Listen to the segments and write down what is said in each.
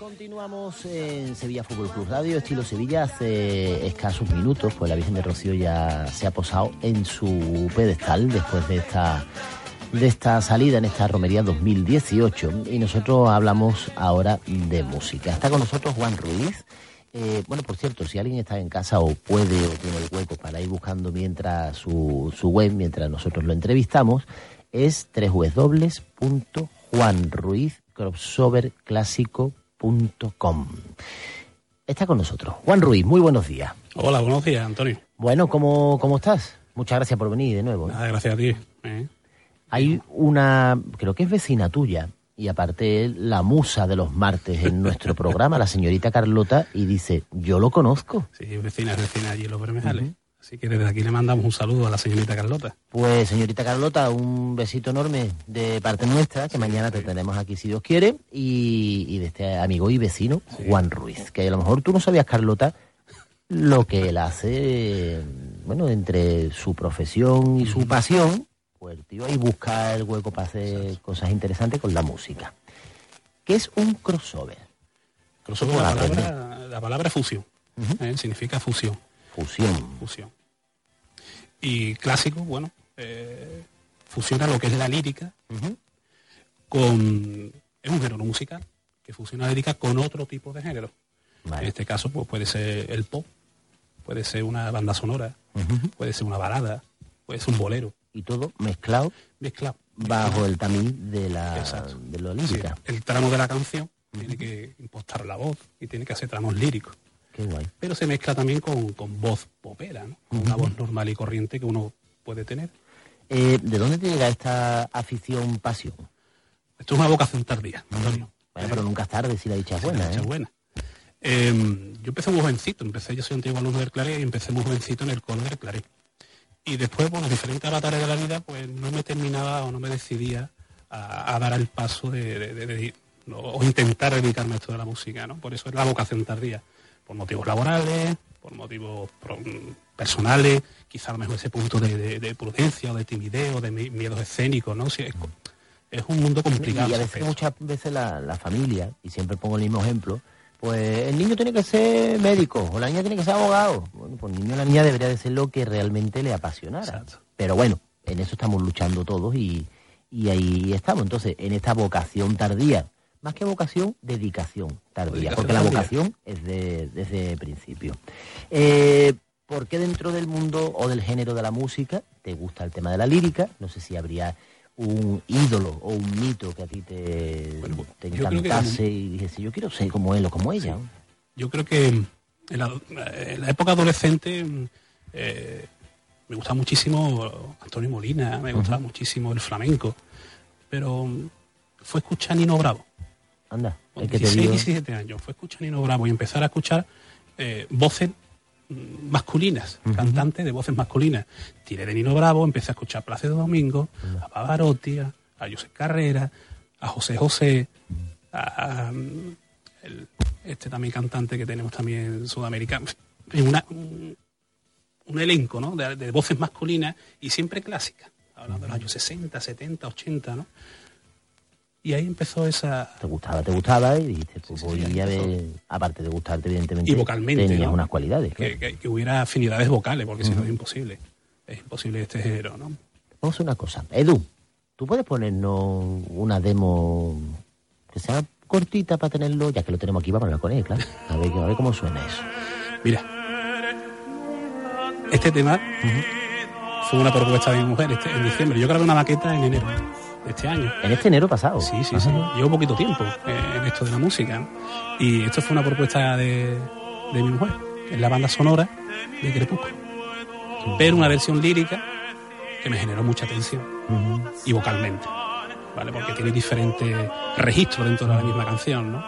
Continuamos en Sevilla Fútbol Club Radio, estilo Sevilla. Hace escasos minutos, pues la Virgen de Rocío ya se ha posado en su pedestal después de esta de esta salida en esta romería 2018 y nosotros hablamos ahora de música. Está con nosotros Juan Ruiz. Eh, bueno, por cierto, si alguien está en casa o puede o tiene el hueco para ir buscando mientras su, su web, mientras nosotros lo entrevistamos, es www.juanruizcrossoverclásico.com. Está con nosotros. Juan Ruiz, muy buenos días. Hola, buenos días, Antonio. Bueno, ¿cómo, cómo estás? Muchas gracias por venir de nuevo. Nada, gracias a ti. ¿eh? Hay una, creo que es vecina tuya, y aparte la musa de los martes en nuestro programa, la señorita Carlota, y dice, yo lo conozco. Sí, vecina, vecina allí en los Bermejales. Así que desde aquí le mandamos un saludo a la señorita Carlota. Pues señorita Carlota, un besito enorme de parte nuestra, que mañana te tenemos aquí si Dios quiere, y, y de este amigo y vecino, Juan Ruiz, que a lo mejor tú no sabías, Carlota, lo que él hace, bueno, entre su profesión y su pasión, pues el tío ahí busca el hueco para hacer cosas interesantes con la música. ¿Qué es un crossover? Crossover, ¿Cómo la palabra, la palabra fusión. ¿eh? Significa fusión. Fusión. Fusión. Y clásico, bueno, eh, fusiona lo que es la lírica con... Es un género musical que fusiona la lírica con otro tipo de género. Vale. En este caso, pues puede ser el pop, puede ser una banda sonora, puede ser una balada, puede ser un bolero, Y todo mezclado mezclado. bajo el tamiz de la Exacto. de lo Sí, lírica. el tramo de la canción tiene que impostar la voz y tiene que hacer tramos líricos. Qué guay. Pero se mezcla también con, con voz popera, ¿no? Con una voz normal y corriente que uno puede tener. Eh, ¿De dónde te llega esta afición, pasión? Esto es una vocación tardía, Antonio. Bueno, pero nunca es tarde si la dicha es buena, ¿eh? buena. Eh, yo empecé muy jovencito, empecé, yo soy antiguo alumno del Claret y empecé muy jovencito en el coro del Claret. Y después, los diferentes avatares de la vida, pues no me terminaba o no me decidía a, a dar el paso de, de- de- de- no, o intentar dedicarme a esto de la música, ¿no? Por eso es la vocación tardía, por motivos laborales, por motivos pro- personales, quizá a lo mejor ese punto de, de- de prudencia o de timidez o de mi- miedos escénicos, ¿no? Si es, es un mundo complicado. Y a veces, muchas veces la, la familia, y siempre pongo el mismo ejemplo, pues el niño tiene que ser médico o la niña tiene que ser abogado. Bueno, pues el niño o la niña debería de ser lo que realmente le apasionara. Exacto. Pero bueno, en eso estamos luchando todos y, y ahí estamos. Entonces, en esta vocación tardía, más que vocación, dedicación tardía, Dedicación porque la vocación es de, desde el principio. Eh, ¿Por qué dentro del mundo o del género de la música te gusta el tema de la lírica? No sé si habría un ídolo o un mito que a ti te, Bueno, te que- encantase y dijese, yo quiero ser como él o como ella. Yo creo que en la, en la época adolescente eh, me gustaba muchísimo Antonio Molina, me gustaba muchísimo el flamenco, pero fue escuchar Nino Bravo. Anda, Con el que te 16, digo. 17 años, fue escuchar Nino Bravo y empezar a escuchar eh, voces mm, masculinas, cantantes de voces masculinas. Tiré de Nino Bravo, empecé a escuchar Plácido Domingo, a Pavarotti, a a José Carrera, a José José, a, a, el- este también cantante que tenemos también en Sudamérica. En una- un, un elenco ¿no? de, de voces masculinas y siempre clásicas, hablando de los años 60, 70, 80, ¿no? Y ahí empezó esa, Te gustaba, te gustaba y dijiste, pues Sí, sí, voy a ver, aparte de gustarte, evidentemente, Y vocalmente, tenías ¿no? unas cualidades. que, claro. que- que hubiera afinidades vocales, porque si no es imposible. Es imposible este género, ¿no? Vamos a hacer una cosa. Edu, ¿tú puedes ponernos una demo que sea cortita para tenerlo, ya que lo tenemos aquí, vamos a hablar con él, claro? A ver, a ver cómo suena eso. Mira, este tema fue una propuesta de mi mujer este- en diciembre. Yo grabé una maqueta en enero de este año. En este enero pasado. Sí, sí, sí. Llevo poquito tiempo en esto de la música. Y esto fue una propuesta de, de mi mujer, es la banda sonora de Crepúsculo. Pero una versión lírica que me generó mucha tensión. Y vocalmente. ¿Vale? Porque tiene diferentes registros dentro de la misma canción, ¿no?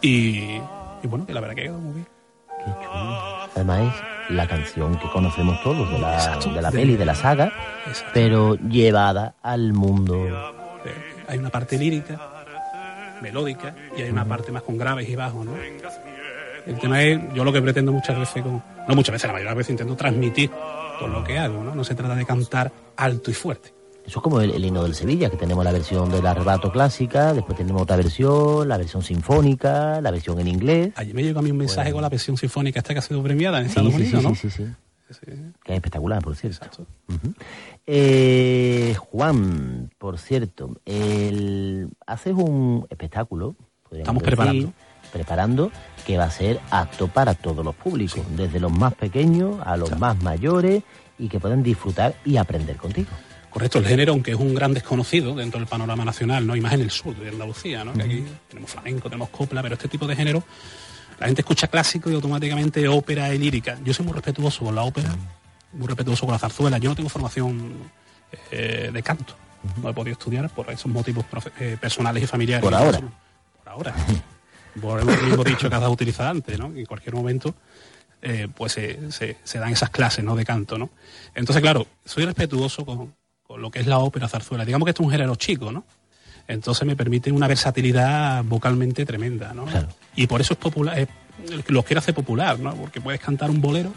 Y, y bueno, que la verdad que quedó muy bien. Qué chulo. Además la canción que conocemos todos de la, Exacto. de la De- peli, de la saga, Exacto. pero llevada al mundo. Eh, hay una parte lírica, melódica, y hay una parte más con graves y bajos, ¿no? El tema es, yo lo que pretendo muchas veces, con, no muchas veces, la mayoría de las veces intento transmitir con lo que hago, ¿no? No se trata de cantar alto y fuerte. Eso es como el, el himno del Sevilla, que tenemos la versión del arrebato clásica, después tenemos otra versión, la versión sinfónica, la versión en inglés. Ayer me llegó a mí un mensaje con la versión sinfónica esta que ha sido premiada en Estados sí, sí, ¿no? sí, sí, sí. Que es espectacular, por cierto. exacto. Ujú. Eh, Juan, por cierto, el, haces un espectáculo, Estamos decir, preparando. preparando, que va a ser apto para todos los públicos, desde los más pequeños a los más mayores, y que puedan disfrutar y aprender contigo. Correcto, el género, aunque es un gran desconocido dentro del panorama nacional, ¿no? Y más en el sur de Andalucía, ¿no? Que aquí tenemos flamenco, tenemos copla, pero este tipo de género, la gente escucha clásico y automáticamente ópera y lírica. Yo soy muy respetuoso con la ópera, muy respetuoso con la zarzuela. Yo no tengo formación eh, de canto. No he podido estudiar por esos motivos eh, personales y familiares. Por ahora. Por ahora. por el mismo dicho que has utilizado antes, ¿no? En cualquier momento eh, pues se, se- se dan esas clases ¿no? de canto, ¿no? Entonces, claro, soy respetuoso con lo que es la ópera zarzuela. Digamos que esto es un género chico, ¿no? Entonces me permite una versatilidad vocalmente tremenda, ¿no? Claro. Y por eso es popular, es- los quiere hacer popular, ¿no? Porque puedes cantar un bolero,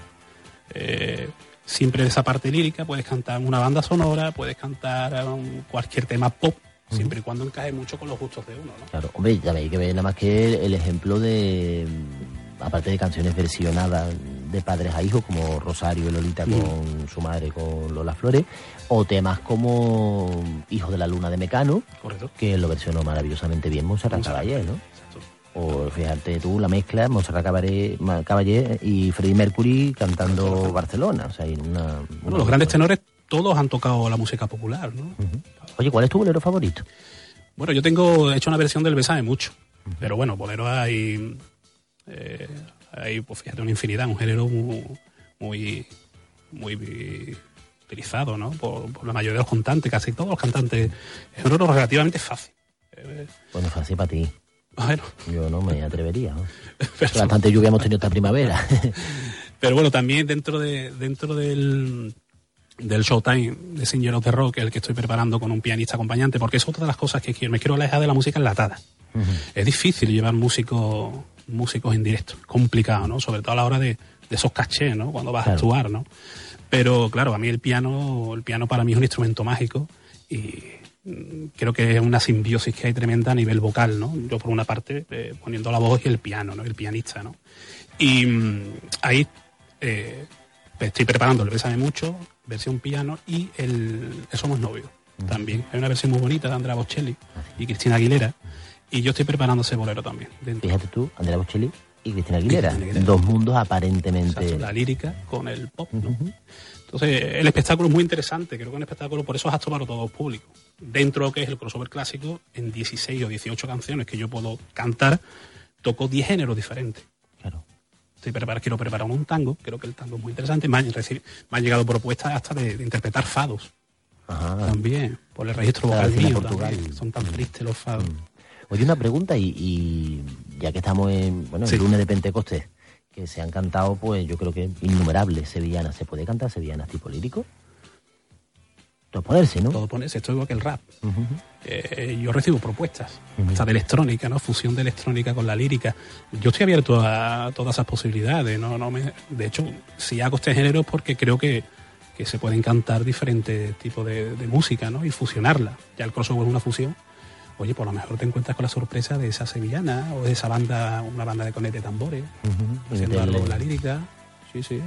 eh, siempre de esa parte lírica, puedes cantar una banda sonora, puedes cantar cualquier tema pop, siempre y cuando encaje mucho con los gustos de uno, ¿no? Claro, hombre, ya veis que ver nada más que el ejemplo de, mm, aparte de canciones versionadas de padres a hijos, como Rosario y Lolita con su madre, con Lola Flores, o temas como Hijos de la Luna de Mecano, Correcto. que lo versionó maravillosamente bien Monserrat Monserrat. Caballé, ¿no? Exacto. O fíjate tú, la mezcla, Monserrat Caballé, y Freddie Mercury cantando Barcelona. O sea, hay una, Bueno, los grandes tenores todos han tocado la música popular, ¿no? Oye, ¿cuál es tu bolero favorito? Bueno, yo tengo he hecho una versión del Besame mucho, pero bueno, bolero hay, eh, hay pues fíjate, una infinidad, un género muy, muy, muy utilizado, ¿no? Por, por la mayoría de los cantantes, casi todos los cantantes. Es un género relativamente fácil. Eh, Bueno, fácil para ti. bueno, Yo no me atrevería. ¿no? pero, Bastante lluvia hemos tenido esta primavera. pero bueno, también dentro de dentro del del Showtime de Señor of the Rock, el que estoy preparando con un pianista acompañante, porque es otra de las cosas que quiero. Me quiero alejar de la música enlatada. es difícil llevar músicos músicos en directo, complicado, ¿no? Sobre todo a la hora de, de esos cachés, ¿no? Cuando vas Claro. a actuar, ¿no? Pero claro, a mí el piano, el piano para mí es un instrumento mágico y mm, creo que es una simbiosis que hay tremenda a nivel vocal, ¿no? Yo por una parte eh, poniendo la voz y el piano, ¿no? El pianista, ¿no? Y mm, ahí eh, estoy preparando el Bésame Mucho, versión piano, y el Somos Novios también. Hay una versión muy bonita de Andrea Bocelli y Cristina Aguilera, y yo estoy preparando ese bolero también. dentro. Fíjate tú, Andrea Bocelli y Cristina Aguilera. Cristina Aguilera. Dos mundos aparentemente. Exacto, la lírica con el pop. ¿no? Entonces, el espectáculo es muy interesante. Creo que un espectáculo, por eso es apto para todos públicos. Dentro de lo que es el crossover clásico, en 16 o 18 canciones que yo puedo cantar, toco 10 géneros diferentes. Claro. Estoy preparado, quiero preparar un tango, creo que el tango es muy interesante. Me han, me han llegado propuestas hasta de, de interpretar fados Ajá. también, por el registro vocal mío. Portugal. también. Son tan tristes los fados. Oye, una pregunta, y, y ya que estamos en, bueno, Sí. el lunes de Pentecostés, que se han cantado, pues yo creo que innumerables sevillanas. ¿Se puede cantar sevillanas tipo lírico? Todo ponerse, ¿no? Todo pone, esto es igual que el rap. Ujú. Eh, yo recibo propuestas, Ujú. hasta de electrónica, ¿no? Fusión de electrónica con la lírica. Yo estoy abierto a todas esas posibilidades, ¿no? no me, de hecho, si hago este género es porque creo que, que se pueden cantar diferentes tipos de, de música, ¿no? Y fusionarla. Ya el crossover es una fusión. Oye, por lo mejor te encuentras con la sorpresa de esa sevillana o de esa banda, una banda de conete de tambores, haciendo algo con la lírica. Sí, sí,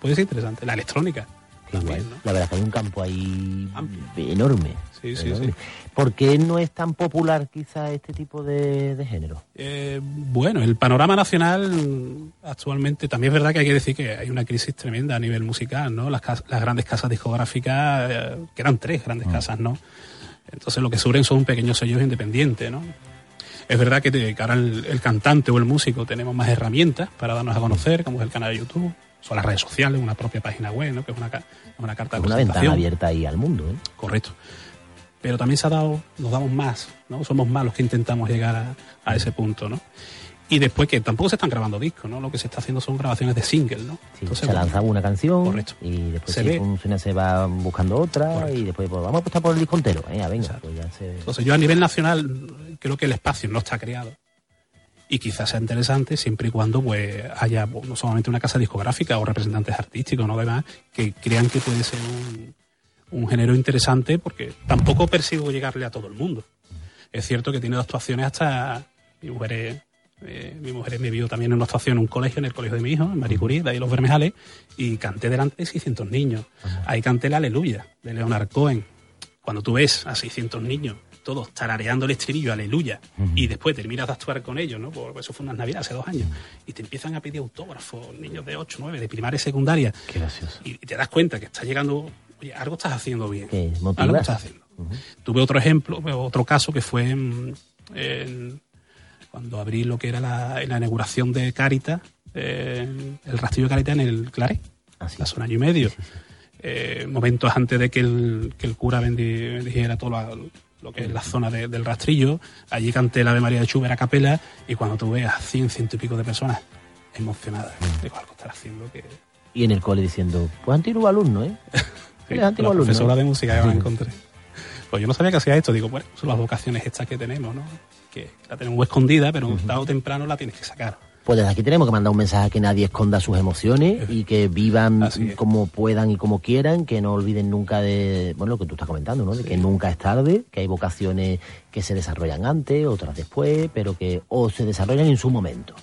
puede ser interesante. La electrónica. También. ¿no? La verdad es que hay un campo ahí Amplio. enorme. Sí, sí, enorme. sí. ¿Por qué no es tan popular quizá este tipo de, de género? Eh, bueno, el panorama nacional actualmente también es verdad que hay que decir que hay una crisis tremenda a nivel musical, ¿no? Las, las grandes casas discográficas, eh, que eran tres grandes casas, ¿no? Entonces lo que suben son pequeños sellos independientes, ¿no? Es verdad que, te- que ahora el, cantante o el músico tenemos más herramientas para darnos a conocer, como es el canal de YouTube, son las redes sociales, una propia página web, ¿no? Que es una, una carta Es de una ventana abierta ahí al mundo, ¿eh? Correcto. Pero también se ha dado, nos damos más, ¿no? Somos más los que intentamos llegar a, a ese punto, ¿no? Y después que tampoco se están grabando discos, ¿no? Lo que se está haciendo son grabaciones de single, ¿no? Sí, se lanza una canción correcto. y después Se si ve. funciona se va buscando otra Correcto. y después pues, vamos a apostar por el disco entero. Venga, venga, Exacto. pues ya se... Entonces yo a nivel nacional creo que el espacio no está creado. Y quizás sea interesante siempre y cuando pues haya pues, no solamente una casa discográfica o representantes artísticos, no demás, que crean que puede ser un, un género interesante porque tampoco persigo llegarle a todo el mundo. Es cierto que tiene actuaciones hasta mi mujer es- eh, mi mujer me vio también en una actuación en un colegio, en el colegio de mi hijo, en Marie Curie, de ahí los Bermejales, y canté delante de 600 niños. Ahí canté la Aleluya, de Leonard Cohen. Cuando tú ves a 600 niños, todos tarareando el estribillo, Aleluya, y después terminas de actuar con ellos, ¿no? Por eso fue unas navidades hace dos años, y te empiezan a pedir autógrafos, niños de 8, 9, de primaria y secundaria, Qué gracioso. y te das cuenta que estás llegando, oye, algo estás haciendo bien. Algo estás haciendo. Tuve otro ejemplo, otro caso que fue en- en- cuando abrí lo que era la, inauguración de Caritas, eh, el rastrillo de Caritas en el Claret, Así. hace un año y medio. Eh, momentos antes de que el, que el cura bendi- bendijera todo lo, lo que es la zona de- del rastrillo, allí canté la Ave María de Schubert a capela y cuando tú veas 100, ciento y pico de personas emocionadas, digo, algo estar haciendo que... Y en el cole diciendo, pues antiguo alumno, ¿eh? Sí, la alumno. profesora ¿eh? de música que me encontré. Pues yo no sabía que hacía esto. Digo, bueno, son las vocaciones estas que tenemos, ¿no? Que la tenemos escondida, pero tarde o temprano la tienes que sacar. Pues desde aquí tenemos que mandar un mensaje a que nadie esconda sus emociones y que vivan como puedan y como quieran, que no olviden nunca de, bueno, lo que tú estás comentando, ¿no? De que nunca es tarde, que hay vocaciones que se desarrollan antes, otras después, pero que o se desarrollan en su momento.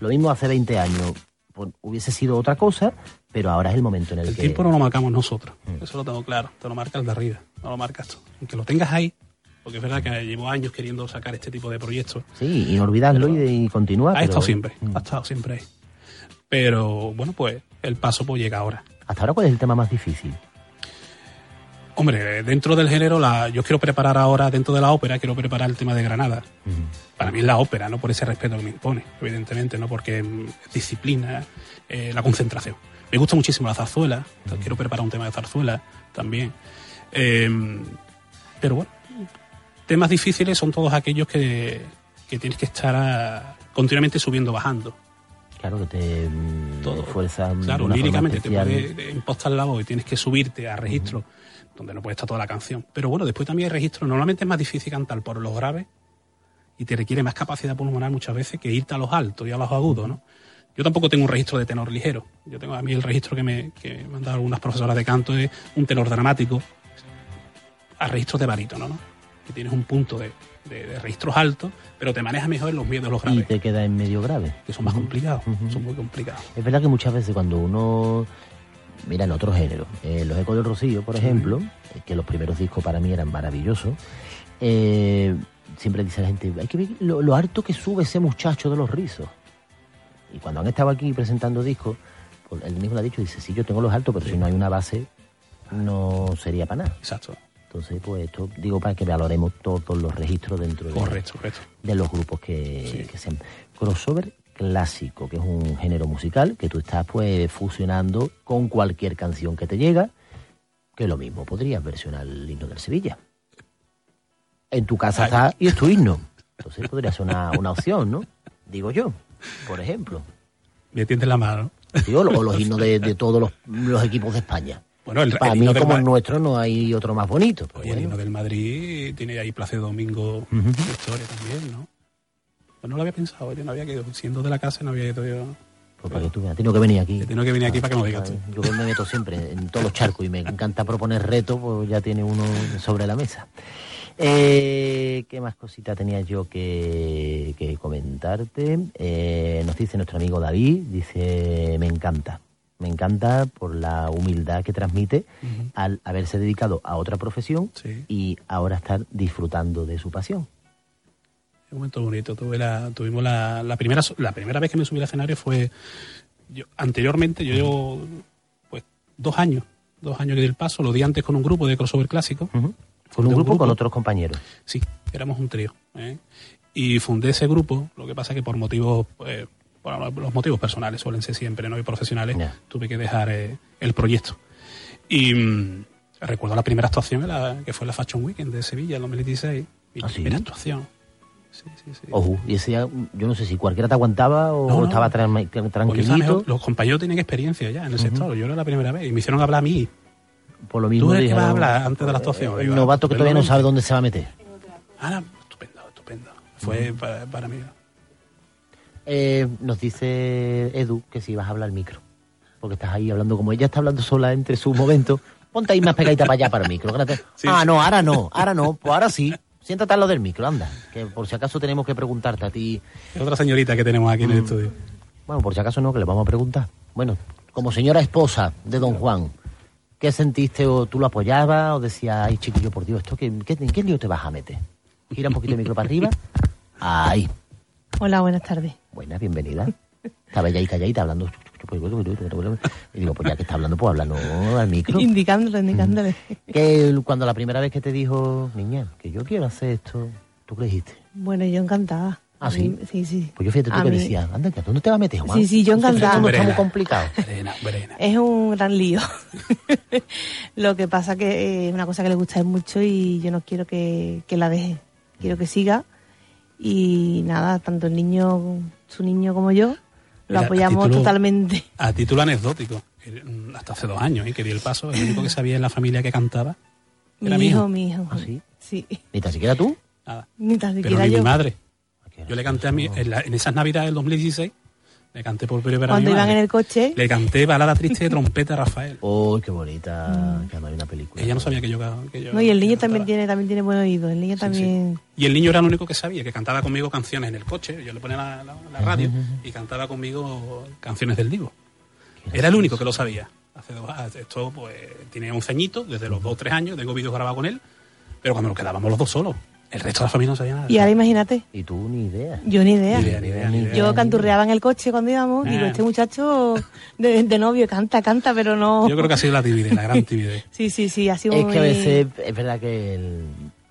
Lo mismo hace 20 años, pues, hubiese sido otra cosa, pero ahora es el momento en el, El que... tiempo no lo marcamos nosotros. Mm. Eso lo tengo claro. Te lo marca el de arriba. No lo marcas tú. Aunque lo tengas ahí, porque es verdad que llevo años queriendo sacar este tipo de proyectos. Sí, y no olvidarlo y, y continuar. ha pero- estado siempre. Mm. Ha estado siempre ahí. Pero bueno, pues el paso pues llega ahora. Hasta ahora, ¿cuál es el tema más difícil? Hombre, dentro del género, la, yo quiero preparar ahora, dentro de la ópera, quiero preparar el tema de Granada. Para mí es la ópera, no por ese respeto que me impone, evidentemente, no porque mm, es disciplina, eh, la concentración. Me gusta muchísimo la zarzuela, quiero preparar un tema de zarzuela también. Eh, pero bueno, temas difíciles son todos aquellos que, que tienes que estar ah, continuamente subiendo, bajando. Claro que te mm, Todo. esfuerzas de Claro, líricamente te puede impostar la voz y tienes que subirte a registro donde no puede estar toda la canción. Pero bueno, después también hay registros. Normalmente es más difícil cantar por los graves y te requiere más capacidad pulmonar muchas veces que irte a los altos y a los agudos, ¿no? Yo tampoco tengo un registro de tenor ligero. Yo tengo a mí el registro que me, que me han dado algunas profesoras de canto es un tenor dramático a registros de barítono, ¿no? Que tienes un punto de, de- de registros altos, pero te manejas mejor los miedos, los y graves, te queda en medio grave. que son más complicados, son muy complicados. Es verdad que muchas veces cuando uno mira en otros géneros, eh, los Ecos del Rocío, por ejemplo, eh, que los primeros discos para mí eran maravillosos, eh, siempre dice la gente, hay que ver lo, lo harto que sube ese muchacho de los rizos. Y cuando han estado aquí presentando discos, pues él mismo lo ha dicho, dice, sí, yo tengo los altos, pero si no hay una base, no sería para nada. Exacto. Entonces, pues esto digo para que valoremos todos los registros dentro de, Correcto, correcto. de los grupos que, Sí. que sean. Crossover clásico, que es un género musical que tú estás pues fusionando con cualquier canción que te llega, que lo mismo podrías versionar el himno del Sevilla. En tu casa Ay. está y es tu himno. Entonces podría ser una, una opción, ¿no? Digo yo, por ejemplo. Me tiendes la mano. O los himnos de, de todos los, los equipos de España. Bueno, el, Para el mí, como el nuestro, no hay otro más bonito. pero Oye, el bueno. himno del Madrid tiene ahí Placer Domingo Ujú. de historia también, ¿no? Pues no lo había pensado, yo no había ido, siendo de la casa no había ido yo. Pues para que tú veas, tengo que venir aquí. He tenido que venir aquí para que me digas. Yo me meto siempre en todos los charcos y me encanta proponer retos, pues ya tiene uno sobre la mesa. Eh, ¿Qué más cosita tenía yo que, que comentarte? Eh, nos dice nuestro amigo David, dice, me encanta. Me encanta por la humildad que transmite al haberse dedicado a otra profesión Sí. y ahora estar disfrutando de su pasión. Es un momento bonito. Tuve la, tuvimos la, la primera la primera vez que me subí al escenario fue yo, anteriormente yo llevo pues dos años, dos años que di el paso, lo di antes con un grupo de crossover clásico. Con un grupo, con otros compañeros. Sí, éramos un trío. ¿eh? Y fundé ese grupo, lo que pasa que por motivos, eh, por los motivos personales suelen ser siempre, ¿no? Y profesionales, Ya. tuve que dejar eh, el proyecto. Y mm, recuerdo la primera actuación, en la- que fue la Fashion Weekend de Sevilla, en 2016. Mi ¿Ah, sí? primera actuación. sí, sí, sí. Ojo, y ese día, yo no sé si cualquiera te aguantaba o No, no. estaba yo estaba tranquilito. mejor. Los compañeros tienen experiencia ya en el sector. Yo era la primera vez y me hicieron hablar a mí. Por lo mismo ¿Tú qué dijeron, vas a hablar antes de la actuación? El Digo, novato que todavía no sabe dónde se va a meter. Ah, estupendo, estupendo. Fue para, para mí. Eh, nos dice Edu que si vas a hablar al micro. Porque estás ahí hablando como ella está hablando sola entre sus momentos. Ponte ahí más pegadita para allá para el micro. Sí, ah, sí. no, ahora no, ahora no, pues ahora sí. Siéntate al lado del micro, anda. Que por si acaso tenemos que preguntarte a ti. Otra señorita que tenemos aquí en Mm. el estudio. Bueno, por si acaso no, que le vamos a preguntar. Bueno, como señora esposa de don Juan, ¿qué sentiste? ¿O tú lo apoyabas? ¿O decías, ay, chiquillo, por Dios, ¿esto qué, qué- ¿en qué lío te vas a meter? Gira un poquito el micro para arriba. Ahí. Hola, buenas tardes. Buena, bienvenida. Estaba ella ahí calladita hablando. Y digo, pues ya que está hablando, pues habla no al micro. Indicándole, indicándole. Que cuando la primera vez que te dijo, niña, que yo quiero hacer esto, ¿tú qué le dijiste? Bueno, yo encantada. ¿Ah, sí? Sí, sí. Pues yo fíjate tú A que mí decías, anda, ¿a dónde te vas a meter, Juan? Sí, sí, yo Esto encantada. no está muy complicado. Verena, Verena. Es un gran lío. Lo que pasa que eh, es una cosa que le gusta a él mucho y yo no quiero que, que la deje. Quiero que siga. Y nada, tanto el niño, su niño como yo, lo Mira, a apoyamos título- totalmente. A título anecdótico, mm, hasta hace dos años, ¿eh? que di el paso, el único que sabía en la familia que cantaba Mi era mi hijo, hijo. mi hijo. ¿Ah, sí? Sí. Ni tan siquiera tú. Nada. Ni tan Pero siquiera ni yo. mi madre. Yo le canté a mi, en, la- en esas navidades del 2016, le canté por primera Cuando iban en el coche, Le canté balada triste de trompeta a Rafael. ¡Uy, qué bonita! Que además hay una película. Ella no sabía que yo, que yo no, y el niño que también tiene, también tiene buen oído. El niño Sí, también. sí. Y el niño era el único que sabía, que cantaba conmigo canciones en el coche. Yo le ponía la, la- la radio y cantaba conmigo canciones del Divo. Era el único que lo sabía. Hace dos, hace- esto pues tiene 11 añitos, desde los 2 o 3 años, tengo vídeos grabados con él, pero cuando nos quedábamos los dos solos. El resto de la familia no sabía nada. Y ahora imagínate, Y tú ni idea. yo ni idea. Ni idea, ni idea, ni idea. Yo canturreaba en el coche cuando íbamos, digo, Ah. este muchacho de, de novio canta, canta, pero no. Yo creo que ha sido la timidez, la gran timidez. Sí, sí, sí, ha sido Es muy... que a veces es verdad que, el-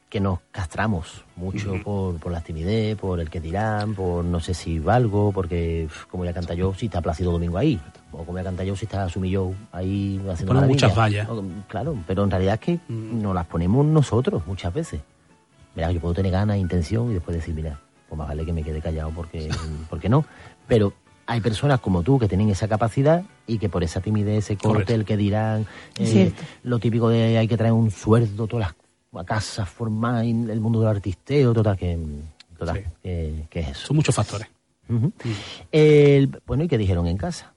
que nos castramos mucho por, por la timidez, por el que dirán, por no sé si valgo, porque como voy a cantar yo si está Plácido Domingo ahí, o como voy a cantar yo si está Sumi yo ahí haciendo maravillas. muchas vallas. O- Claro, pero en realidad es que Mm. nos las ponemos nosotros muchas veces. Mira, yo puedo tener ganas, intención y después decir, mira, pues más vale que me quede callado porque, porque no. Pero hay personas como tú que tienen esa capacidad y que por esa timidez, ese corte, Correcto. el que dirán, eh, lo típico de hay que traer un sueldo, todas las casas formadas, en el mundo del artisteo, total, que, total, Sí. que, que es eso. Son muchos factores. Ujú. El- bueno, ¿y qué dijeron en casa?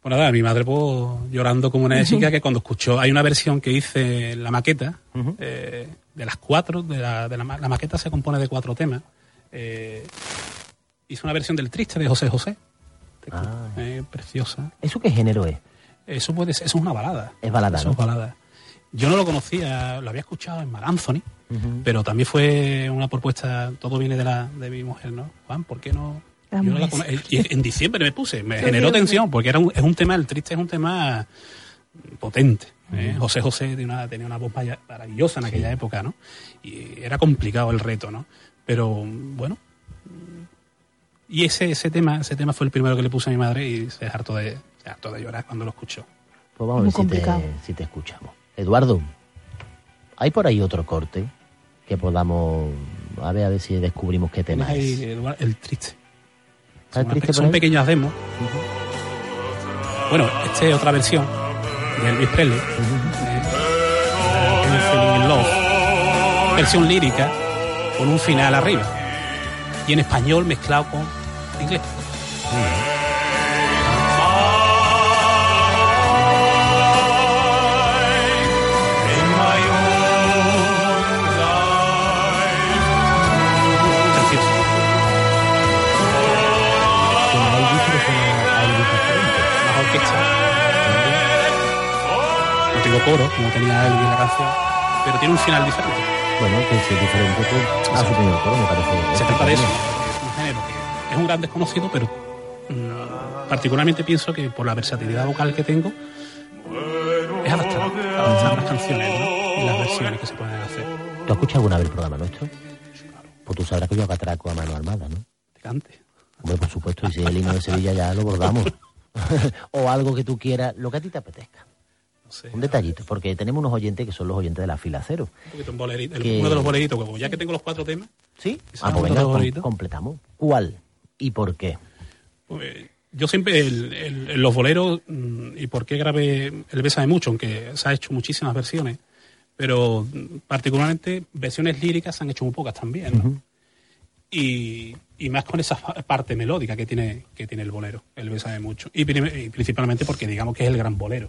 Pues nada, mi madre pues, llorando como una chica que cuando escuchó, hay una versión que hice en la maqueta, eh, de las cuatro, de la, de la, ma- la maqueta se compone de cuatro temas. Eh, hizo una versión del triste de José José, Ah. eh, preciosa. ¿Eso qué género es? Eso puede ser, eso es una balada. Es balada, Eso ¿no? es balada. Yo no lo conocía, lo había escuchado en Mar Anthony, pero también fue una propuesta, todo viene de la de mi mujer, ¿no? Juan, ¿por qué no? Yo no la en diciembre me puse, me generó tensión, porque era un, es un tema, el triste es un tema potente. ¿Eh? José José tenía una, tenía una voz maravillosa en aquella época, ¿no? Y era complicado el reto, ¿no? Pero bueno. Y ese, ese tema, ese tema fue el primero que le puse a mi madre y se hartó de, se hartó de llorar cuando lo escuchó. Pues vamos a Muy ver si te, complicado. si te escuchamos. Eduardo, ¿hay por ahí otro corte que podamos... A ver, a ver si descubrimos qué tema es. el, el triste. ¿Está el Son, triste son pequeñas demos. Bueno, esta es otra versión de Elvis Presley. eh, Anything in Love. Versión lírica con un final arriba. Y en español mezclado con inglés. Coro, como tenía Elvis en la canción, pero tiene un final diferente. Bueno, que si es diferente, pues a su primer coro, me parece. Se trata de eso. Es un género que es un gran desconocido, pero mm, particularmente pienso que por la versatilidad vocal que tengo, es adaptable a las canciones ¿no? y las versiones que se pueden hacer. ¿Tú has escuchado alguna vez el programa nuestro? Pues tú sabrás que yo atraco a mano armada, ¿no? Te cante. Hombre, por supuesto, y si es el himno de Sevilla ya lo bordamos. o algo que tú quieras, lo que a ti te apetezca. Un detallito, porque tenemos unos oyentes que son los oyentes de la fila cero. Un poquito un bolerito, Que- uno de los boleritos, como ya que tengo los cuatro temas, ¿Sí? ¿Y Ah, pues venga, com- completamos. ¿Cuál y por qué? pues, yo siempre, el- los boleros, mm, y por qué grabé El Bésame Mucho, aunque se ha hecho muchísimas versiones, pero mm, particularmente versiones líricas se han hecho muy pocas también, ¿no? y, y más con esa parte melódica que tiene, que tiene el bolero, El Bésame Mucho. Y principalmente porque digamos que es el gran bolero.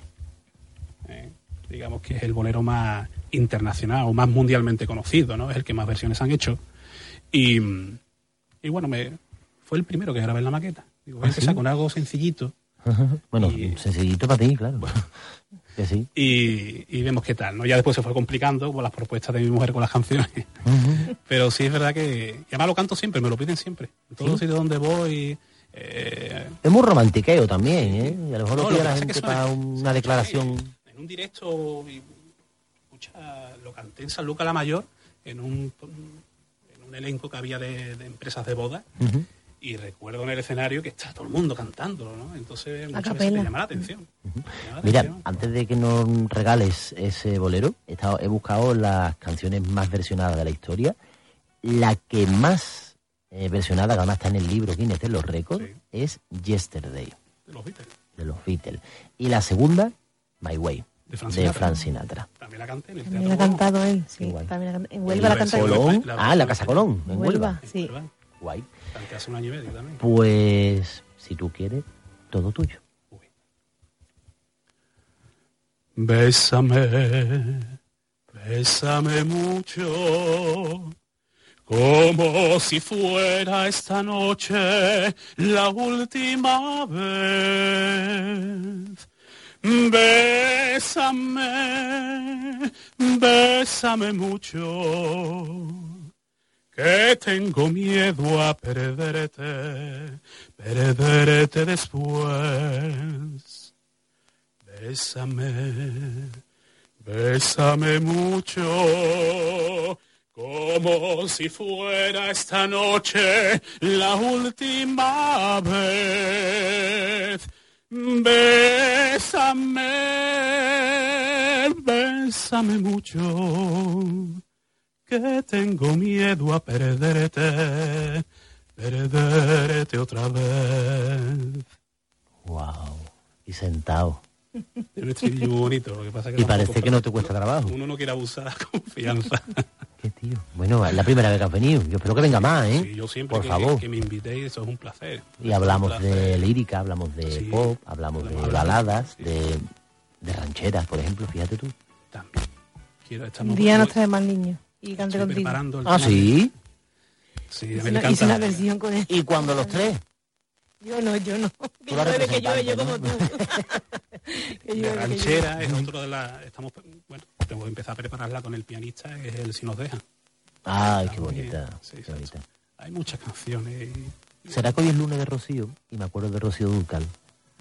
Digamos que es el bolero más internacional o más mundialmente conocido, ¿no? Es el que más versiones han hecho. Y, y bueno, me, fue el primero que grabé en la maqueta. Digo, voy a empezar con algo sencillito bueno, Y- sencillito para ti, claro. que sí. y, y vemos qué tal, ¿no? Ya después se fue complicando con las propuestas de mi mujer con las canciones. Pero sí es verdad que... Y además lo canto siempre, me lo piden siempre. En todos los sitios donde voy... eh, Es muy romantiqueo también, ¿eh? Y a lo mejor no, lo pide la gente para una declaración. Un directo, y mucha- lo canté en San Lucas la Mayor, en un, en un elenco que había de, de empresas de boda, y recuerdo en el escenario que está todo el mundo cantándolo, ¿no? Entonces muchas veces te llama la atención. Te llama la Mira, atención. antes de que nos regales ese bolero, he, estado- he buscado las canciones más versionadas de la historia. La que más eh, versionada, que además está en el libro Guinness de los récords, Sí. es Yesterday, De los Beatles. de los Beatles. Y la segunda, My Way, De Frank de Sinatra. Frank Sinatra. También la canté en el También la ha Teatro cantado él, sí. Igual. También la en Huelva la En canta Colón. ah, en la Casa Colón, en Huelva. Sí. Guay. Canté hace un año y medio también. Pues, si tú quieres, todo tuyo. Uy. Bésame, bésame mucho, como si fuera esta noche la última vez. Bésame, bésame mucho, que tengo miedo a perderte, perderte después. Bésame, bésame mucho, como si fuera esta noche la última vez. Bésame, bésame mucho, que tengo miedo a perderte, perderte otra vez. Wow. Y sentado. Es un estribillo muy bonito, lo que pasa que Y parece que no te cuesta trabajo. Uno no quiere abusar de la confianza. Qué tío. Bueno, es la primera vez que has venido. Yo espero que venga más, ¿eh? Sí, yo siempre Por que, favor. que me invitéis, eso es un placer. Y hablamos placer. de lírica, hablamos de Sí. pop, hablamos de baladas, sí. de, de rancheras, por ejemplo, fíjate tú. También. Quiero, estamos, Un día nos trae más niños y cante contigo. preparando el Ah, tema sí. de- Sí, me una, encanta. una versión con él. Y cuando los tres. Yo no, yo no. Yo como tú. que ranchera es otro de las... Estamos, bueno, tengo que empezar a prepararla con el pianista, que es el Si nos dejan. Ay, qué bonita. Sí, qué sí, bonita. sí. Hay muchas canciones. ¿Será que hoy es lunes de Rocío? Y me acuerdo de Rocío Ducal,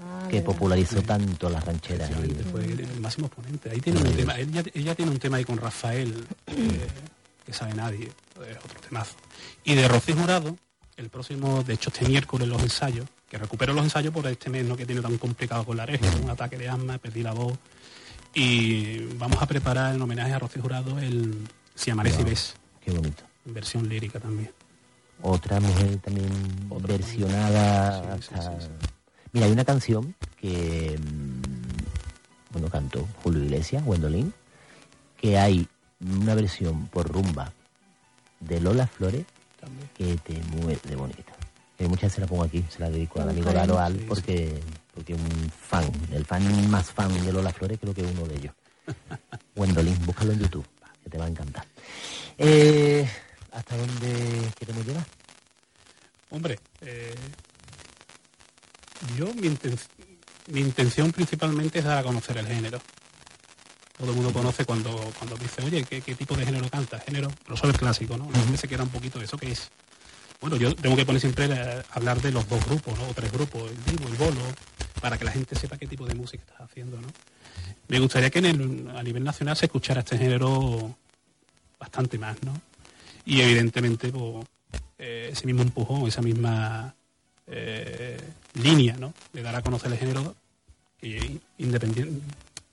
Ah, que popularizó tanto las rancheras. y- fue el máximo exponente. Ahí tiene un tema, ella, ella tiene un tema ahí con Rafael, eh, que sabe nadie, es otro temazo. Y de Rocío Jurado, el próximo, de hecho este miércoles los ensayos, que recupero los ensayos por este mes no que tiene tan complicado con la alergia, un ataque de asma, perdí la voz. Y vamos a preparar en homenaje a Rocío Jurado el Si amanece y ves, Qué bonito. versión lírica también. Otra mujer también Otra versionada Sí, sí, hasta... sí, sí. Mira, hay una canción que, mm, bueno, cantó Julio Iglesias, Gwendolyn, que hay una versión por rumba de Lola Flores también. que te mueve de bonita. Que muchas veces la pongo aquí, se la dedico al amigo Laro Al, sí, sí. porque, porque un fan, el fan más fan de Lola Flores creo que es uno de ellos. Gwendolyn, búscalo en YouTube, que te va a encantar. Eh, ¿Hasta dónde queremos llegar? Hombre, eh, yo mi, inten- mi intención principalmente es dar a conocer el género. Todo el mundo conoce cuando, cuando dice, oye, ¿qué, qué tipo de género canta? Género, pero solo el clásico, ¿no? La gente se queda un poquito de eso que es. Bueno, yo tengo que poner siempre eh, hablar de los dos grupos, ¿no? O tres grupos, el vivo, el bolo, para que la gente sepa qué tipo de música estás haciendo, ¿no? Me gustaría que en el- a nivel nacional se escuchara este género bastante más, ¿no? Y evidentemente, pues, eh, ese mismo empujón, esa misma eh, línea, ¿no? De dar a conocer el género, que independien-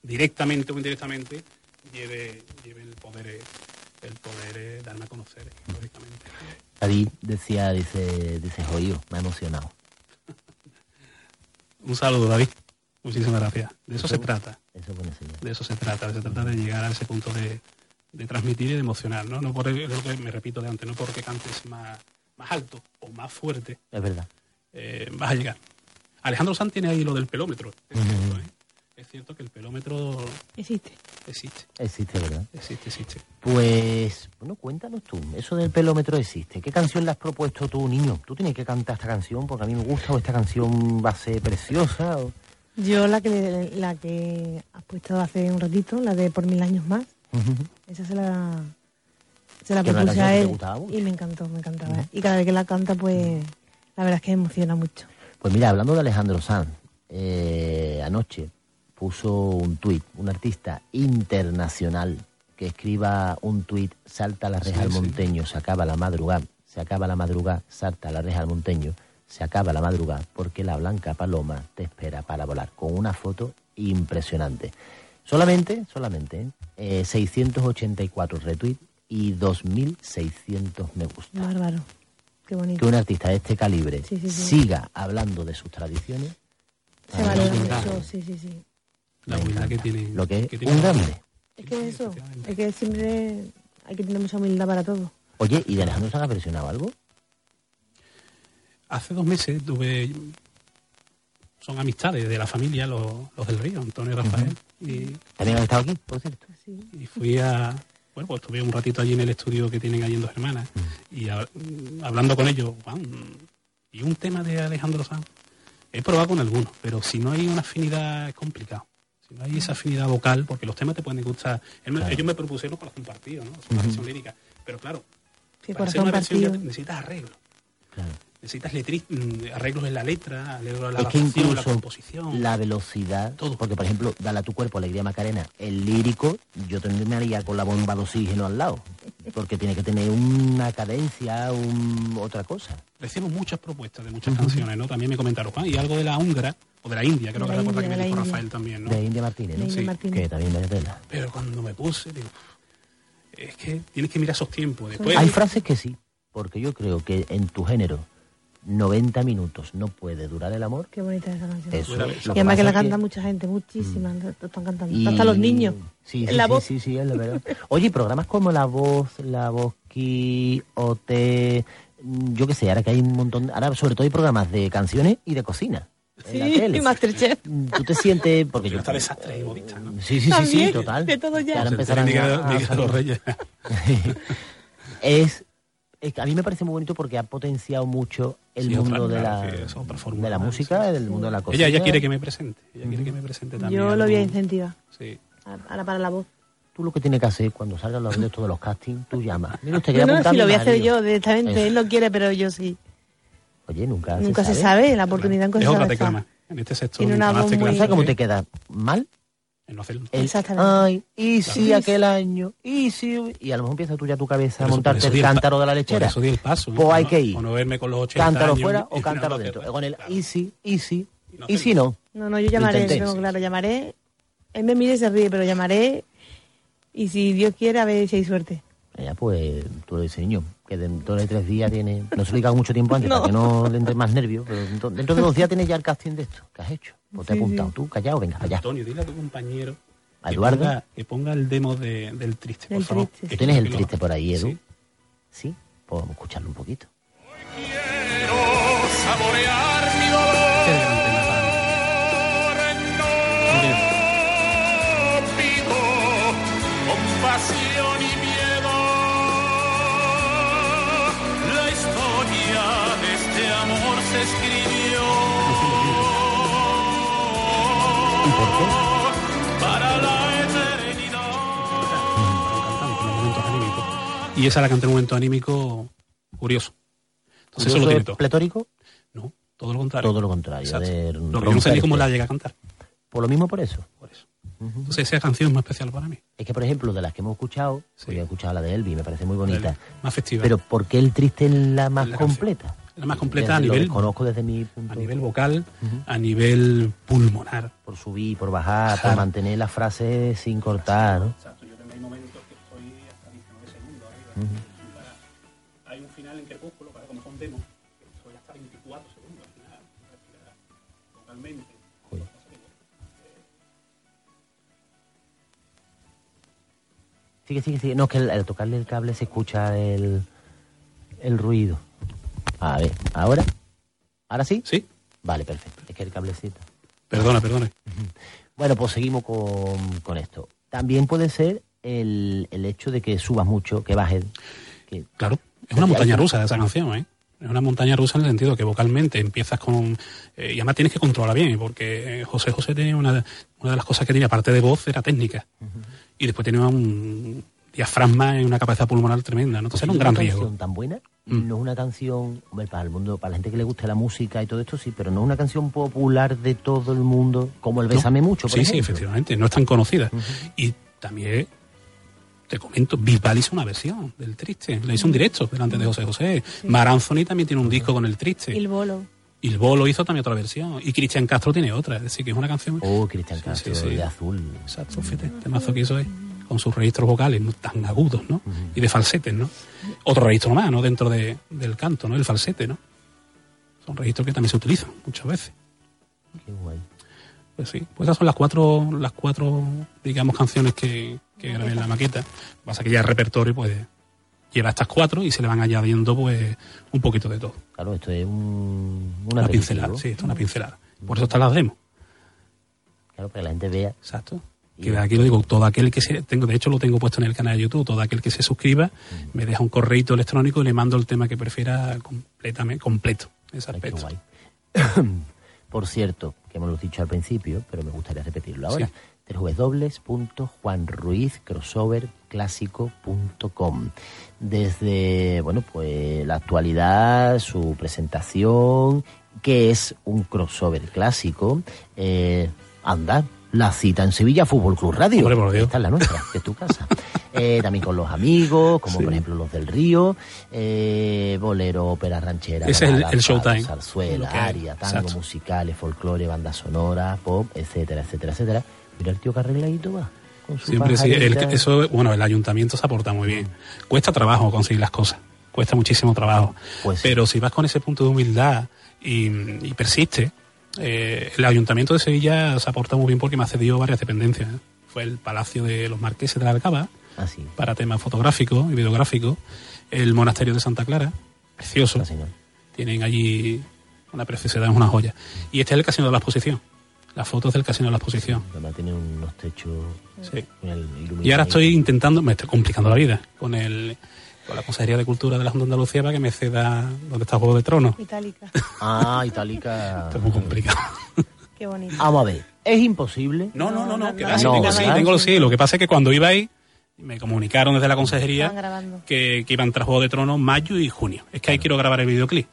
directamente o indirectamente, lleve, lleve el poder, eh, el poder eh, darme a conocer, lógicamente. David decía, dice, dice, jodido, me ha emocionado. Un saludo, David. Muchísimas gracias. De eso se trata. Eso. De eso se trata. Se trata de llegar a ese punto de, de transmitir y de emocionar, ¿no? No por el- lo que me repito de antes, no porque cantes más, más alto o más fuerte, Es verdad. eh, vas a llegar. Alejandro Sanz tiene ahí lo del pelómetro. Es cierto, ¿eh? Es cierto que el pelómetro Existe. existe, Existe, ¿verdad? existe, existe. Pues, bueno, cuéntanos tú, eso del pelómetro existe. ¿Qué canción le has propuesto tú, niño? Tú tienes que cantar esta canción porque a mí me gusta o esta canción va a ser preciosa. o- Yo la que la que has puesto hace un ratito, la de Por Mil Años Más, esa se la, se la propuse a él y me encantó, me encantaba. Y cada vez que la canta, pues la verdad es que me emociona mucho. Pues mira, hablando de Alejandro Sanz, eh, anoche puso un tuit, un artista internacional que escriba un tuit, salta la reja Sí, al sí. monteño, se acaba la madrugada, se acaba la madrugada, salta la reja al monteño, se acaba la madrugada, porque la blanca paloma te espera para volar, con una foto impresionante. Solamente, solamente, eh, 684 retweets y 2.600 me gusta. Bárbaro. Qué bonito. Que un artista de este calibre Sí, sí, sí. siga hablando de sus tradiciones, Se valora mucho, sí, sí, sí. La humildad que tiene. lo que es que tiene- un grande. Es que eso, es que siempre hay que tener mucha humildad para todo. Oye, ¿y de Alejandro Sanz ha versionado algo? Hace dos meses tuve. Son amistades de la familia, los, los del Río, Antonio y Rafael. y, También han estado aquí, por cierto. Sí. y fui a. Bueno, pues estuve un ratito allí en el estudio que tienen allí en Dos Hermanas. Y a- hablando con ellos, "Juan, y un tema de Alejandro Sanz. He probado con algunos, pero si no hay una afinidad es complicado. Si no hay esa afinidad vocal, porque los temas te pueden gustar. Él me- Ellos me propusieron para hacer un partido, ¿no? Es una versión lírica. Pero claro, Sí, para hacer una versión partido. necesitas arreglos. Claro. Necesitas letri- mm, arreglos en la letra, arreglos en la es que adaptación, la incluso composición. la velocidad, Todo. porque por ejemplo, Dale a tu cuerpo, Alegría Macarena, el lírico, yo haría con la bomba de oxígeno al lado, porque tiene que tener una cadencia, un, otra cosa. Recibimos muchas propuestas de muchas canciones, ¿no? También me comentaron, Juan, y algo de la húngara o de la India, creo que la recuerda que me dijo India. Rafael también, ¿no? De India Martínez, De ¿no? India Sí, Martínez. Que también me tela. Pero cuando me puse, digo, es que tienes que mirar esos tiempos. Después, Hay frases que sí, porque yo creo que en tu género 90 minutos no puede durar el amor. Qué bonita esa canción. Eso, y además que la canta mucha gente, muchísimas, lo lo están cantando. y- Hasta los niños. Sí, en sí, la sí, voz. sí, sí, es la verdad. Oye, programas como La Voz, La Voz Ki, OT, mm, yo qué sé, ahora que hay un montón, ahora sobre todo hay programas de canciones y de cocina. en la Sí, tele. y Masterchef. Mm, Tú te sientes, porque yo... hasta desastres y movistas, ¿no? Sí, sí, sí, sí, También, total. de todo ya. Ahora empezarán a- a salir. los Reyes. es, a mí me parece muy bonito porque ha potenciado mucho el Sí, mundo otra- de, claro, la, sí, es de la música, sí, del mundo de la cocina. Ella, ella quiere que me presente. Ella quiere que me presente también. Yo lo voy a incentivar. Sí. Ahora para la voz. Tú lo que tienes que hacer cuando salgan los de estos de los castings, tú llamas. Mira, usted quiere No, no, si lo voy a hacer yo directamente. Eso. Él no quiere, pero yo sí. Oye, nunca, Nunca se sabe, la oportunidad nunca es se otra sabe. tecla está. más. En este sector, Tiene una nunca más voz tecla muy- ¿No sabes cómo te queda? ¿Mal? En no Exactamente. Ay, y si aquel año, y si... Y a lo mejor empieza tú ya tu cabeza a Por montarte por el cántaro de la Por lechera. eso di el paso. ¿no? Pues hay O no- que ir. O no verme con los 80 Cántalo años fuera y- o cántalo y- dentro. Con el Claro. easy, easy, Y no y si no. No, no, yo llamaré, sí. claro, llamaré. Él me mire y se ríe, pero llamaré. Y si Dios quiere, a ver si hay suerte. Ya, pues tú le dices, niño, que dentro de tres días tiene... No se lo digas mucho tiempo antes No. para que no le entre más nervios, pero dentro, dentro de dos días tienes ya el casting de esto. ¿Qué has hecho? Pues te he apuntado. sí. Tú, callado, venga, allá. Antonio, dile a tu compañero ¿A que Eduardo? ponga, que ponga el demo de- del triste, por favor. triste, ¿Tú tienes el triste por ahí, Edu? Sí. Sí, pues vamos a escucharlo un poquito. Quiero saborear mi dolor. ¿Y por qué? Para la eternidad. para un cantante, en momentos anímicos. Y esa la canté en un momento anímico curioso. Entonces eso lo ¿Curioso, tiene todo. pletórico? No, todo lo contrario. Todo lo contrario. De Lo que yo no sé ni cómo romperte. la llega a cantar. Por lo mismo por eso. Por eso. Entonces esa canción es más especial para mí. Es que, por ejemplo, de las que hemos escuchado, Sí. pues yo he escuchado la de Elvi, me parece muy bonita. Más festiva. Pero ¿por qué el triste es la más La canción. completa? La más completa a Desde- lo nivel, desconozco desde mi punto a nivel vocal, a nivel pulmonar. por subir, por bajar, por mantener la frase sin cortar, ¿no? Exacto, yo tengo momentos que estoy hasta 19 segundos arriba. Hay un final en crepúsculo, para como son demos, que estoy hasta 24 segundos al final, respirar vocalmente. Uy. Sigue, sigue, sigue. No, que al, al tocarle el cable se escucha el, el ruido. A ver, ¿ahora? ¿Ahora sí? Sí, Vale, perfecto. Es que el cablecito. perdona, perdona. Bueno, pues seguimos con, con esto. También puede ser el, el hecho de que subas mucho, que bajes. Que, Claro, es una montaña rusa esa canción, ¿eh? Es una montaña rusa en el sentido que vocalmente empiezas con... eh, y además tienes que controlar bien, porque eh, José José tenía una, una de las cosas que tenía, aparte de voz, era técnica. Y después tenía un diafragma y una capacidad pulmonar tremenda, ¿no? Entonces era un gran una riesgo. canción tan buena, Mm. no es una canción, hombre, para el mundo, para la gente que le guste la música y todo esto, sí, pero no es una canción popular de todo el mundo, como el ¿no? Bésame Mucho, por Sí, sí, efectivamente, no es tan conocida. Y también, te comento, Bisbal hizo una versión del Triste, le hizo un directo delante de José José. Mar Anthony también tiene un disco con el Triste. Y el bolo. Y el Bolo hizo también otra versión. Y Cristian Castro tiene otra. Es decir, que es una canción. Oh, Cristian Sí, Castro, sí, sí. de azul. Exacto, fíjate, temazo que hizo es. Con sus registros vocales no tan agudos, ¿no? Y de falsetes, ¿no? Otro registro más, ¿no? Dentro de- del canto, ¿no? El falsete, ¿no? Son registros que también se utilizan muchas veces. Qué guay. Pues sí, pues esas son las cuatro, las cuatro, digamos, canciones que, que grabé en la maqueta. Pasa que ya el repertorio, pues, lleva estas cuatro y se le van añadiendo, pues, un poquito de todo. Claro, esto es un, un Una pincelada, sí, esto es una pincelada. Por eso están las demos. Claro, para que la gente vea. Exacto. Que aquí lo digo, todo aquel que se, tengo, de hecho lo tengo puesto en el canal de YouTube, todo aquel que se suscriba, me deja un correito electrónico y le mando el tema que prefiera completamente, completo, ese qué aspecto. Por cierto, que hemos dicho al principio, pero me gustaría repetirlo ahora. Sí. www.juanruizcrossoverclásico.com Desde, bueno, pues la actualidad, su presentación, que es un crossover clásico, eh, anda, la cita en Sevilla Fútbol Club Radio. Hombre. Esta es la nuestra, que es tu casa. Eh, también con los amigos, como Sí. por ejemplo los del Río, eh, bolero, ópera ranchera, Ese es el- el showtime. zarzuela, aria, tango, Exacto. musicales, folclore, banda sonora, pop, etcétera, etcétera, etcétera. Mira el tío que arregladito va. Con su Siempre sí, el- eso, bueno, el ayuntamiento se aporta muy bien. Cuesta trabajo conseguir las cosas, cuesta muchísimo trabajo. Pues. Pero si vas con ese punto de humildad y, y persiste, eh, el ayuntamiento de Sevilla se aporta muy bien porque me ha cedido varias dependencias. ¿eh? Fue el Palacio de los Marqueses de la Alcaba, Así, para temas fotográficos y videográficos, el Monasterio de Santa Clara, precioso, no. tienen allí una preciosidad, es una joya. Y este es el casino de la exposición, las fotos del casino de la exposición. Además tiene unos techos Sí. Y ahora estoy intentando, me estoy complicando la vida con el con la Consejería de Cultura de la Junta de Andalucía para que me ceda donde está Juego de Tronos. Itálica. Ah, itálica. Esto es muy complicado. Qué bonito. Vamos a ver, es imposible. No, no, no, no, que no, va, sí, no, tengo sí, tengo sí. Lo que pasa es que cuando iba ahí, me comunicaron desde la consejería que, que iban tras Juego de Tronos mayo y junio. Es que ahí quiero grabar el videoclip.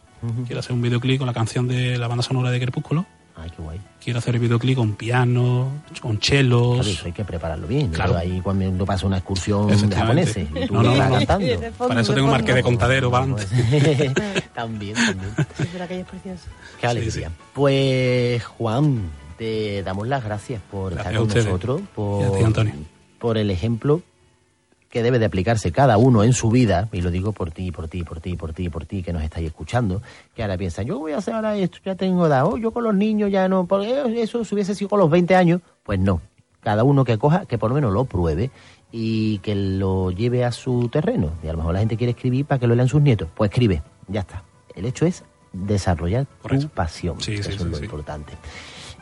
Quiero hacer un videoclip con la canción de la banda sonora de Crepúsculo. Ay, qué guay. Quiero hacer el videoclip con piano, con chelos. Claro, eso hay que prepararlo bien. Claro. Ahí cuando pasa una excursión y tú No, no, no, cantando. Fondo, Para eso tengo un marqués de contadero para adelante. también, también. Sí, pero aquello es precioso. Qué alegría. Pues, Juan, te damos las gracias por Gracias estar con nosotros, Y a por, ti, Antonio. por el ejemplo que debe de aplicarse cada uno en su vida, y lo digo por ti, por ti, por ti, por ti, por ti, que nos estáis escuchando, que ahora piensan, yo voy a hacer ahora esto, ya tengo edad, oh, yo con los niños ya no, porque eso si hubiese sido con los 20 años, pues no. Cada uno que coja, que por lo menos lo pruebe y que lo lleve a su terreno. Y a lo mejor la gente quiere escribir para que lo lean sus nietos. Pues escribe, ya está. El hecho es desarrollar Correcto. tu pasión. Sí, que sí, eso sí, es lo importante.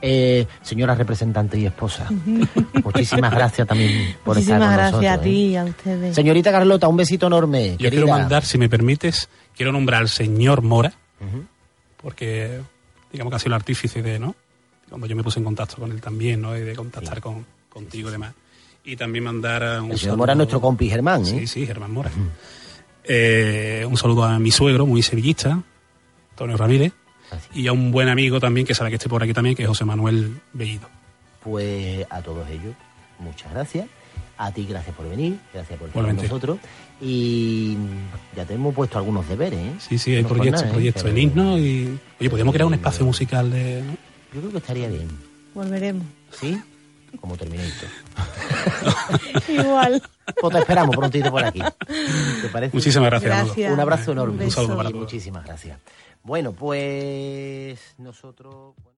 Eh, señora representante y esposa, muchísimas gracias también por Muchísimas estar con gracias a ti ¿eh? y a ustedes. Señorita Carlota, un besito enorme. Yo querida. quiero mandar, si me permites, quiero nombrar al señor Mora, porque digamos que ha sido el artífice de, ¿no? Cuando yo me puse en contacto con él también, ¿no? Y de contactar con, contigo y demás. Y también mandar a un El señor saludo- Mora es nuestro compi Germán, ¿eh? Sí, sí, Germán Mora. Eh, un saludo a mi suegro, muy sevillista, Antonio Ramírez. Y a un buen amigo también, que sabe que estoy por aquí también, que es José Manuel Bellido. Pues a todos ellos, muchas gracias. A ti, gracias por venir, gracias por estar con nosotros. Y ya te hemos puesto algunos deberes, ¿eh? Sí, sí, hay No proyectos, nada, ¿eh? proyectos Pero en himno y... Oye, podríamos crear un espacio musical de... Yo creo que estaría bien, Volveremos. ¿sí? Como Terminator. Igual. Pues te esperamos prontito por aquí. ¿Te parece? Muchísimas gracias. Un abrazo enorme. Un Un saludo para todos. muchísimas gracias. Bueno, pues nosotros...